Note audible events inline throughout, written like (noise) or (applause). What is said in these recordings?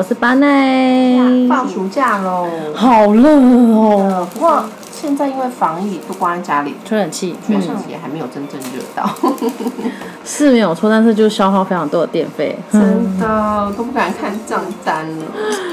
我是巴奈。放暑假喽，好热哦，不过现在因为防疫都关在家里，吹冷气，学校也还没有真正热到，(laughs) 是没有错，但是就消耗非常多的电费。(laughs) 真的都不敢看账单了。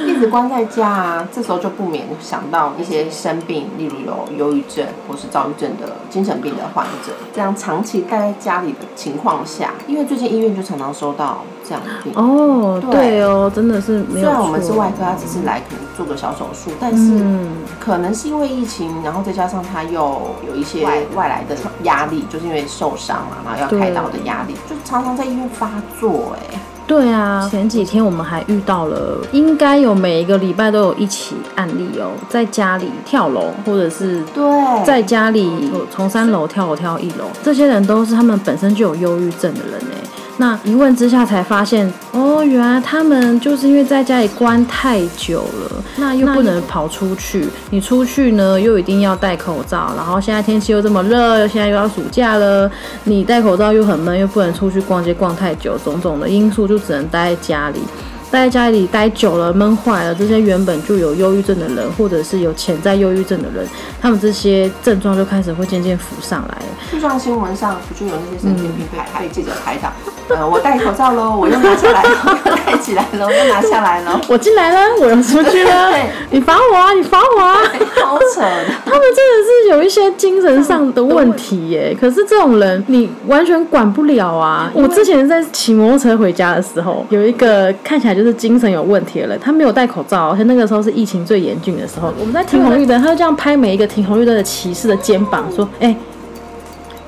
一直关在家啊，这时候就不免想到一些生病，例如有忧郁症或是躁郁症的精神病的患者，这样长期待在家里的情况下，因为最近医院就常常收到这样。哦，对对哦，真的是没有。虽然我们是外科，他只是来可能做个小手术，但是嗯，可能是因为疫情，然后再加上他又有一些外外来的压力，就是因为受伤嘛，然后要开刀的压力，就常常在医院发作、哎，对啊，前几天我们还遇到了，应该有每一个礼拜都有一起案例哦，在家里跳楼，或者是对，在家里从三楼跳楼跳到一楼，这些人都是他们本身就有忧郁症的人哎。那一问之下才发现，哦，原来他们就是因为在家里关太久了，那又不能跑出去，你出去呢又一定要戴口罩，然后现在天气又这么热，现在又要暑假了，你戴口罩又很闷，又不能出去逛街逛太久，种种的因素就只能待在家里。待在家里待久了，闷坏了，这些原本就有忧郁症的人，或者是有潜在忧郁症的人，他们这些症状就开始会渐渐浮上来。就像新闻上不就有那些神经病被拍被记者拍到，呃，我戴口罩喽，我又拿下来喽，(laughs) 又戴起来喽，又拿下来了，(laughs) 我进来了，我又出去了，(laughs) 你罚我啊，你罚我啊！好扯的。他们真的是有一些精神上的问题耶，可是这种人你完全管不了啊！我之前在骑摩托车回家的时候，有一个看起来就是精神有问题的人，他没有戴口罩，而且那个时候是疫情最严峻的时候，我们在停红绿灯，他就这样拍每一个停红绿灯的骑士的肩膀，说：“哎、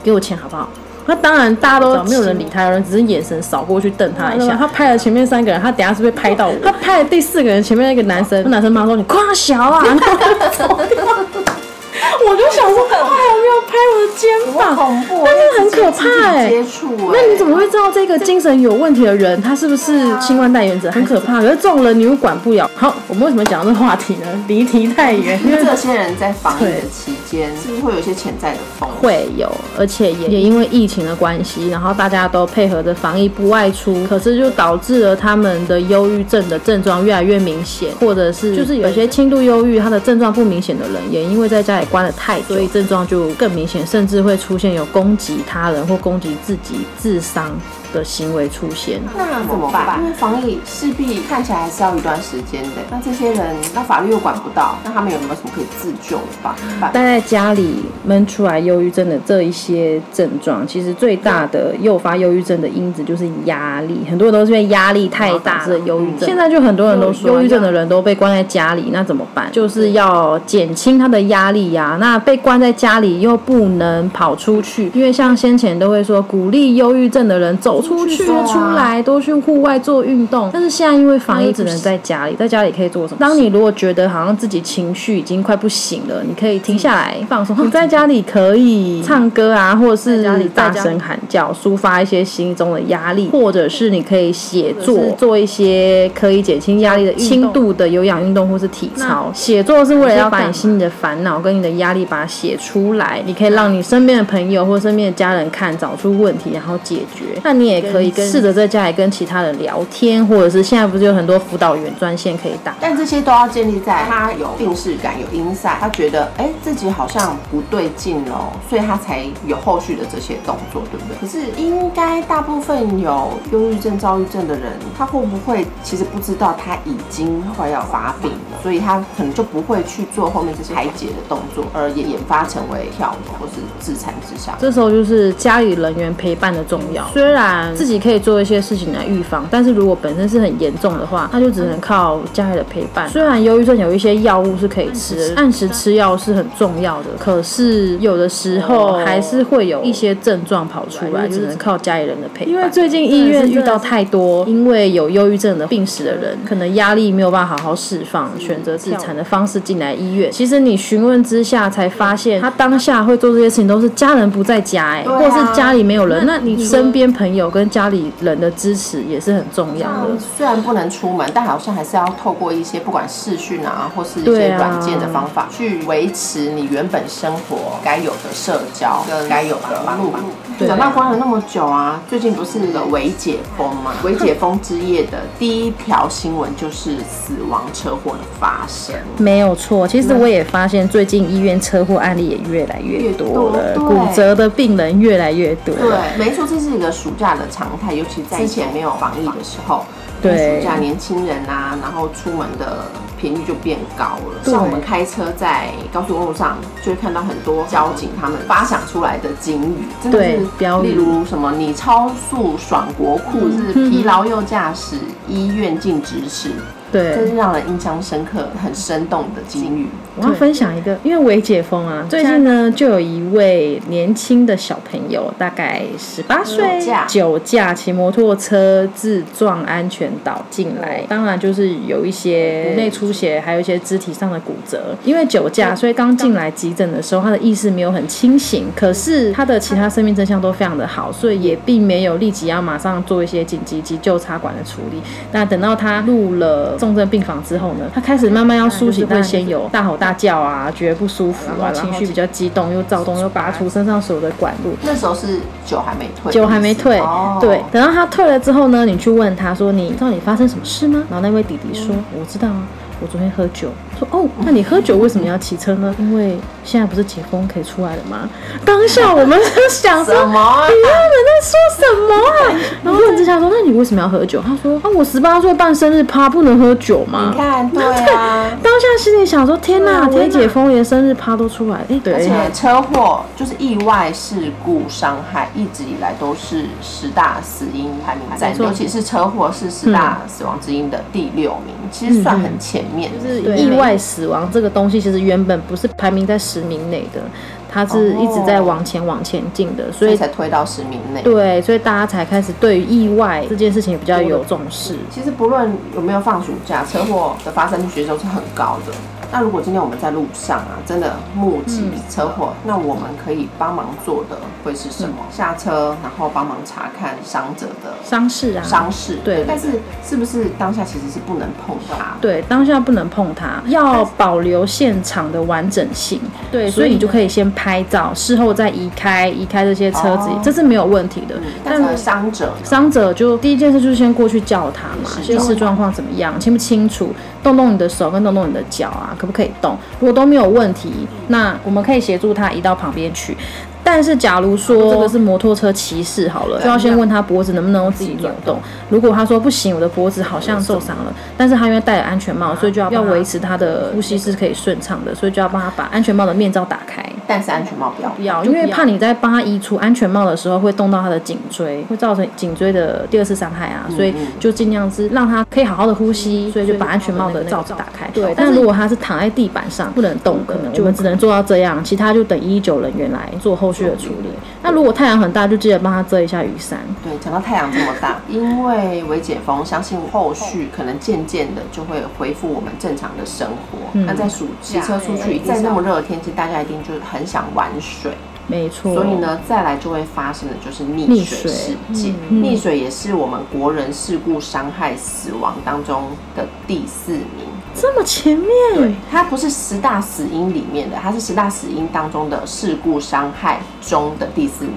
给我钱好不好？”那当然，大家都没有人理他，有人只是眼神扫过去瞪他一下。他拍了前面三个人，他等下是被拍到我。他拍了第四个人，前面那个男生，那男生妈说：“你夸小啊！” (laughs) (laughs) 我就想说，他有没有拍我的肩好膀？恐怖，但是很可怕哎、接触哎，那你怎么会知道这个精神有问题的人，他是不是新冠带源者？很可怕。可是这种人你又管不了。好，我们为什么讲这个话题呢？离题太远，因 (laughs) 为这些人在防疫的期间，是不是会有一些潜在的风险？会有，而且也也因为疫情的关系，然后大家都配合着防疫不外出，可是就导致了他们的忧郁症的症状越来越明显，或者是就是有些轻度忧郁，他的症状不明显的人，也因为在家里关的太多，所以症状就更明显，甚至会出现有攻击他人或攻击自己、自伤。的行为出现。那怎么办？因为防疫势必看起来还是要一段时间的。那这些人，那法律又管不到，那他们有没有什么可以自救的办法？待在家里闷出来忧郁症的这一些症状，其实最大的诱发忧郁症的因子就是压力，很多人都是因为压力太大的忧郁症。现在就很多人都说，忧郁症的人都被关在家里，那怎么办？就是要减轻他的压力呀、那被关在家里又不能跑出去，因为像先前都会说鼓励忧郁症的人走出去、对啊出来，多去户外做运动。但是现在因为防疫，只能在家里，在家里可以做什么？当你如果觉得好像自己情绪已经快不行了，你可以停下来放松。(laughs) 你在家里可以 (laughs) 唱歌啊，或者是大声喊叫，抒发一些心中的压力，或者是你可以写作，做一些可以减轻压力的轻度的有氧运动或是体操。写作是为了要把你心里的烦恼跟你的压力把它写出来，你可以让你身边的朋友或身边的家人看，找出问题，然后解决。那你也可以跟试着在家里跟其他人聊天，或者是现在不是有很多辅导员专线可以打。但这些都要建立在他有病视感、有 insight，他觉得哎自己好像不对劲哦，所以他才有后续的这些动作，对不对？可是应该大部分有忧郁症、躁郁症的人，他会不会其实不知道他已经快要发病了，所以他可能就不会去做后面这些排解的动作，而也演发成为跳楼或是自残自杀。这时候就是家里人员陪伴的重要。虽然自己可以做一些事情来预防，但是如果本身是很严重的话，那就只能靠家里的陪伴。虽然忧郁症有一些药物是可以吃的，按时吃药是很重要的，可是有的时候还是会有一些症状跑出来，就只能靠家里人的陪伴。因为最近医院遇到太多因为有忧郁症的病史的人，可能压力没有办法好好释放，选择自残的方式进来医院。其实你询问之下才发现，他当下会做这些事情都是家人不在家、哎、啊或是家里没有人，那你身边朋友跟家里人的支持也是很重要的。虽然不能出门，但好像还是要透过一些不管视讯啊，或是一些软件的方法，去维持你原本生活该有的社交跟该有的忙碌。对讲到关了那么久啊，最近不是那个微解封嘛？微解封之夜的第一条新闻就是死亡车祸的发生。没有错，其实我也发现最近医院车祸案例也越来越多了，多骨折的病人越来越多了。对，没错，这是一个暑假的常态，尤其在之前没有防疫的时候。对。暑假年轻人啊，然后出门的频率就变高了。像我们开车在高速公路上，就会看到很多交警他们发想出来的警语，真的是例如什么“你超速爽国库”，是疲劳又驾驶，医院禁止驶，这对是，让人印象深刻、很生动的金鱼。我要分享一个，因为微解封啊，最近呢就有一位年轻的小朋友，大概十八岁酒驾，酒驾骑摩托车自撞安全岛进来，当然就是有一些颅内出血，还有一些肢体上的骨折。因为酒驾，所以刚进来急诊的时候，他的意识没有很清醒，可是他的其他生命征象都非常的好，所以也并没有立即要马上做一些紧急急救插管的处理。那等到他入了重症病房之后呢，他开始慢慢要苏醒，会先有大吼大叫啊，觉得不舒服啊，情绪比较激动，又躁动，又拔出身上所有的管路。那时候是酒还没退，酒还没退，哦对，等到他退了之后呢，你去问他说：“你知道你发生什么事吗？”然后那位弟弟说：“我知道啊，我昨天喝酒。”说：“哦，那你喝酒为什么要骑车呢？因为现在不是解封可以出来了吗？”当下我们就 (laughs) 想说：“什么啊？你们在说什么啊？(laughs) 然后问之下说，那你为什么要喝酒？他说啊，我十八岁办生日趴不能喝酒吗你？看，对啊。(laughs) 当下心里想说，天哪，天解封连生日趴都出来，哎，而对且，车祸就是意外事故伤害，一直以来都是十大死因排名在尤其是车祸是十大死亡之因的第六名，其实算很前面。就是意外死亡这个东西，其实原本不是排名在十名内的，它是一直在往前往前进的，所所以以才推到十名内。对，所以大家才开始对于意外这件事情也比较有重视。其实不论有没有放暑假，车祸的发生率其实都是很高的。那如果今天我们在路上啊，真的目击车祸，那我们可以帮忙做的会是什么？下车，然后帮忙查看伤者的伤势啊，伤势。对但是是不是当下其实是不能碰它？对，当下不能碰它，要保留现场的完整性。对，所以你就可以先拍照，事后再移开移开这些车子，哦这是没有问题的。但是伤者呢伤者就第一件事就是先过去叫他嘛，是意识状况怎么样，清不清楚，动动你的手跟动动你的脚啊，可不可以动？如果都没有问题，那我们可以协助他移到旁边去。但是，假如说这个是摩托车骑士好了，就要先问他脖子能不能自己扭动。如果他说不行，我的脖子好像受伤了，但是他因为戴了安全帽，所以就要要维持他的呼吸是可以顺畅的，所以就要帮他把安全帽的面罩打开。但是安全帽不要不要，因为怕你在帮他移除安全帽的时候会动到他的颈椎，会造成颈椎的第二次伤害啊，所以就尽量是让他可以好好的呼吸，所以就把安全帽的罩子打开。对，但如果他是躺在地板上不能动，可能我们只能做到这样，其他就等一一九人员来做后续的处理。那如果太阳很大，就记得帮他遮一下雨伞。对，讲到太阳这么大，(laughs) 因为微解封，相信后续可能渐渐的就会恢复我们正常的生活。那在暑骑车出去，在那么热的天气，大家一定就很想玩水。没错。所以呢，再来就会发生的就是溺水溺水事件。溺水也是我们国人事故伤害死亡当中的第四名。这么前面，对，它不是十大死因里面的，它是十大死因当中的事故伤害中的第四名。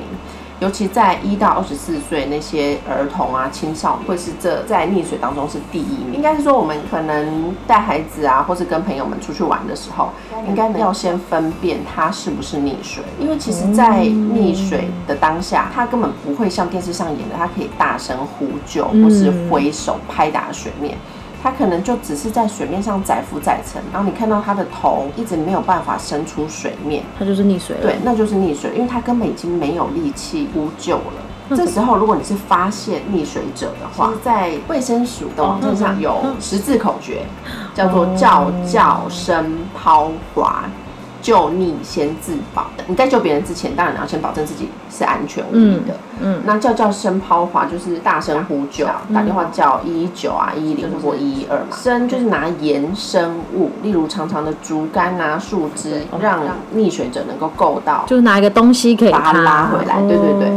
尤其在一到二十四岁那些儿童啊、青少年，会是这在溺水当中是第一名。应该是说，我们可能带孩子啊，或是跟朋友们出去玩的时候，应该要先分辨他是不是溺水，因为其实，在溺水的当下，他根本不会像电视上演的，他可以大声呼救，或是挥手拍打水面。他可能就只是在水面上载浮载沉，然后你看到它的头一直没有办法伸出水面，它就是溺水了。对，那就是溺水，因为它根本已经没有力气呼救了。这时候，如果你是发现溺水者的话，在卫生署的网站上有十字口诀，叫做“叫叫声抛滑”。救溺先自保。你在救别人之前，当然你要先保证自己是安全无虞的。嗯，那叫叫声抛滑就是大声呼救，打电话叫一一九啊、一一零或一一二嘛。声就是拿延伸物，例如长长的竹竿啊、树枝，让溺水者能够够到，就是拿一个东西可以把它拉回来。对对对。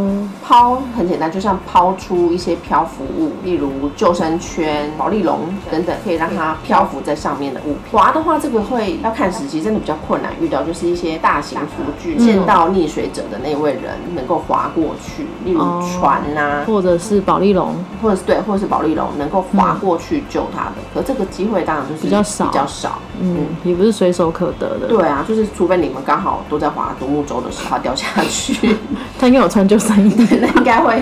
抛很简单，就像抛出一些漂浮物，例如救生圈、保丽龙等等，可以让它漂浮在上面的物品。划的话，这个会要看时机，真的比较困难。遇到就是一些大型浮具，见到溺水者的那位人能够划过去，例如船呐、或者是保丽龙，或者是对，或者是保丽龙能够划过去救他的。可这个机会当然就是比较少比较少。嗯，也不是随手可得的。对啊，就是除非你们刚好都在划独木舟的时候它掉下去，他应该有穿救生衣。那应该会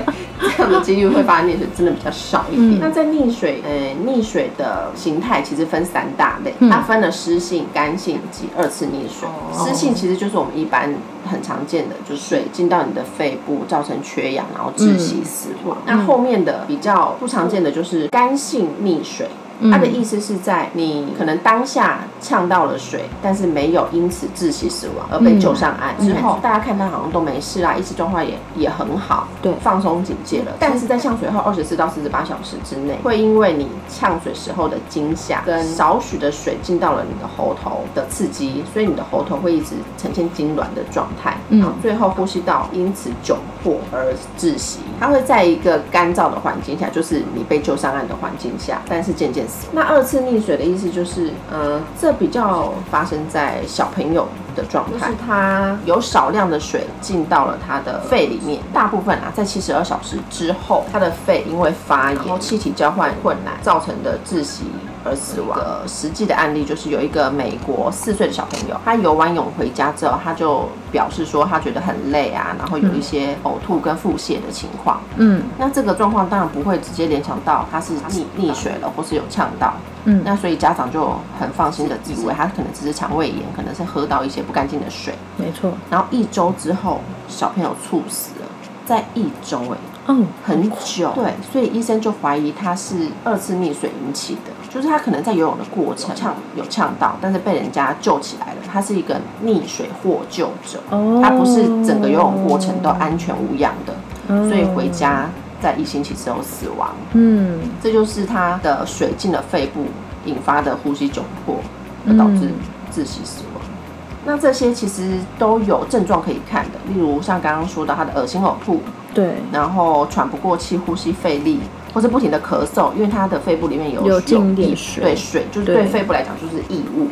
这样的几率会发生溺水，真的比较少一点。那在溺水，呃，溺水的形态其实分三大类，它分了湿性、干性及二次溺水。湿性其实就是我们一般很常见的，就是水进到你的肺部，造成缺氧，然后窒息死亡。那后面的比较不常见的就是干性溺水。它的意思是在你可能当下呛到了水，但是没有因此窒息死亡而被救上岸。之后，大家看他好像都没事啦，意识状况也也很好，对。放松警戒了。但是在呛水后二十四到四十八小时之内，会因为你呛水时候的惊吓跟少许的水进到了你的喉头的刺激，所以你的喉头会一直呈现痉挛的状态，然后最后呼吸道因此窘迫而窒息。它会在一个干燥的环境下，就是你被救上岸的环境下，但是渐渐死。那二次溺水的意思就是，嗯、这比较发生在小朋友的状态，就是他有少量的水进到了他的肺里面，大部分啊，在七十二小时之后，他的肺因为发炎，然后气体交换困难造成的窒息。而死亡的实际的案例就是有一个美国四岁的小朋友，他游完泳回家之后，他就表示说他觉得很累啊，然后有一些呕吐跟腹泻的情况。嗯那这个状况当然不会直接联想到他是溺溺水了，或是有呛到。嗯那所以家长就很放心的以为他可能只是肠胃炎，可能是喝到一些不干净的水。没错。然后一周之后，小朋友猝死了，在一周哎、哦，很久。对，所以医生就怀疑他是二次溺水引起的，就是他可能在游泳的过程呛有呛到，但是被人家救起来了。他是一个溺水获救者，哦他不是整个游泳过程都安全无恙的，哦所以回家在一星期之后死亡。嗯这就是他的水进了肺部引发的呼吸窘迫，而导致窒息死亡。那这些其实都有症状可以看的，例如像刚刚说到他的恶心呕吐，对，然后喘不过气、呼吸费力，或是不停的咳嗽，因为他的肺部里面有有异点水对水就是对。对肺部来讲就是异物。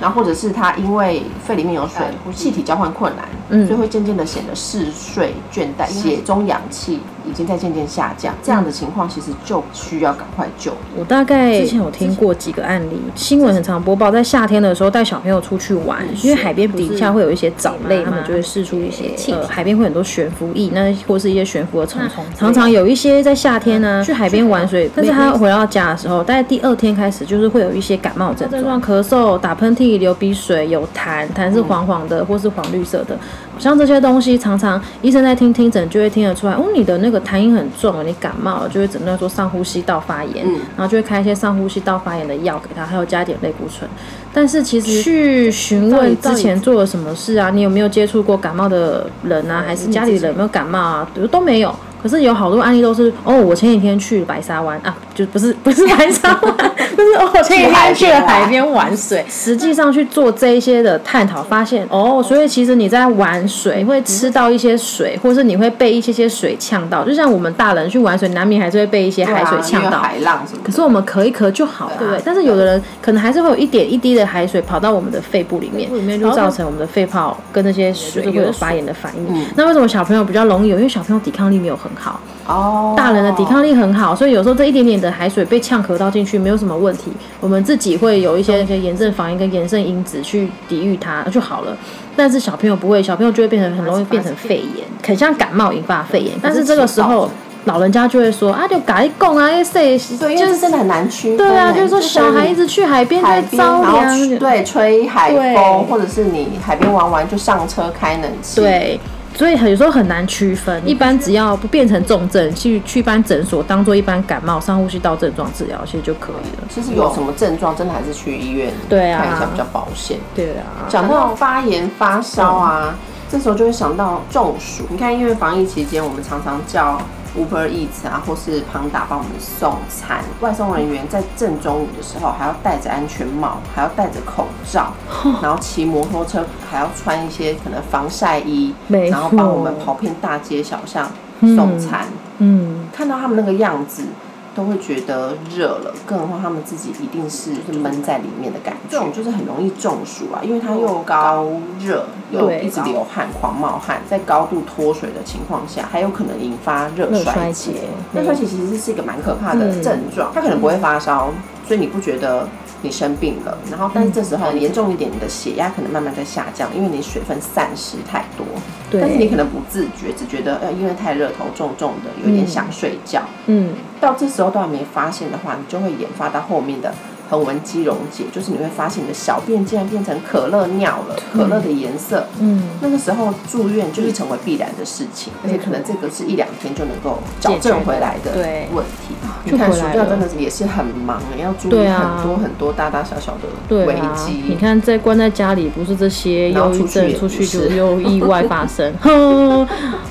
然后或者是他因为肺里面有水，气体交换困难，嗯。所以会渐渐的显得嗜睡、倦怠，血中氧气已经在渐渐下降。这样的情况其实就需要赶快救。我大概之前有听过几个案例，新闻很常播报，在夏天的时候带小朋友出去玩，因为海边底下会有一些藻类，他们就会释出一些呃，海边会很多悬浮液，那或是一些悬浮的虫虫。常常有一些在夏天呢去海边玩水，但是他回到家的时候，大概第二天开始就是会有一些感冒症状，咳嗽、打喷嚏、流鼻水、有痰，痰是黄黄的或是黄绿色的。像这些东西，常常医生在听听诊就会听得出来，哦，你的那个痰音很重，你感冒了，就会诊断说上呼吸道发炎，嗯。然后就会开一些上呼吸道发炎的药给他，还有加点类固醇。但是其实去询问之前做了什么事啊，你有没有接触过感冒的人啊，还是家里人有没有感冒啊，都没有。可是有好多案例都是哦，我前几天去白沙湾啊，就不是不是白沙湾，就是哦，我前几天去了海边玩水。实际上去做这一些的探讨，发现哦，所以其实你在玩水会吃到一些水，或是你会被一些些水呛到，就像我们大人去玩水，难免还是会被一些海水呛到。海浪什么。可是我们咳一咳就好了，对不对？但是有的人可能还是会有一点一滴的海水跑到我们的肺部里面，里面就造成我们的肺泡跟那些水会有发炎的反应。那为什么小朋友比较容易有？因为小朋友抵抗力没有很好，哦，大人的抵抗力很好，所以有时候这一点点的海水被呛咳到进去没有什么问题，我们自己会有一些一些炎症反应跟炎症因子去抵御它就好了。但是小朋友不会，小朋友就会变成很容易变成肺炎，很像感冒引发肺炎。但是这个时候。老人家就会说啊，就改一供啊，谁对，因为真的很难区分。对啊，就是说小孩一直去海边在着然后凉，对，吹海对风，或者是你海边玩完就上车开冷气。对。所以有时候很难区分，一般只要不变成重症，去去一般诊所当做一般感冒、上呼吸道症状治疗，其实就可以了。其实有什么症状，真的还是去医院对啊看一下比较保险。对啊，讲到发炎、发烧啊，这时候就会想到中暑。你看，因为防疫期间，我们常常叫 Uber Eats 啊，或是庞达帮我们送餐。外送人员在正中午的时候，还要戴着安全帽，还要戴着口罩，(laughs) 然后骑摩托车，还要穿一些可能防晒衣，然后帮我们跑遍大街小巷。送餐，嗯，看到他们那个样子。都会觉得热了，更何况他们自己一定是是闷在里面的感觉。这种就是很容易中暑啊，因为它又高热，又一直流汗、狂冒汗，在高度脱水的情况下，还有可能引发热热衰竭。热衰竭其实是一个蛮可怕的嗯症状，它可能不会发烧，所以你不觉得你生病了。然后，但是这时候严重一点，你的血压可能慢慢在下降，因为你水分散失太多。对，但是你可能不自觉，只觉得呃因为太热头重重的，有点想睡觉。嗯，到这时候都还没发现的话，你就会引发到后面的横纹肌溶解，就是你会发现你的小便竟然变成可乐尿了，可乐的颜色。嗯，那个时候住院就是成为必然的事情，而且可能这个是一两天就能够矫正回来的对问题。你看暑假真的是也是很忙，要注意很多很多大大小小的危机。你看在关在家里，不是这些然后忧郁症，出去也出去就又意外发生。(laughs) 哼，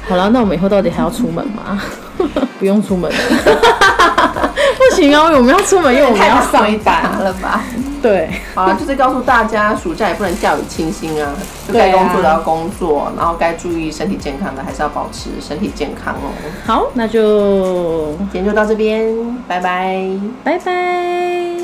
好了，那我们以后到底还要出门吗？(laughs) 不用出门了。(laughs) 不行啊，我们要出门，因为我们要上回答班。了吧？对，好了，就是告诉大家，暑假也不能掉以轻心啊，就该工作的要工作，然后该注意身体健康的还是要保持身体健康哦。好，那就今天就到这边，拜拜。拜拜。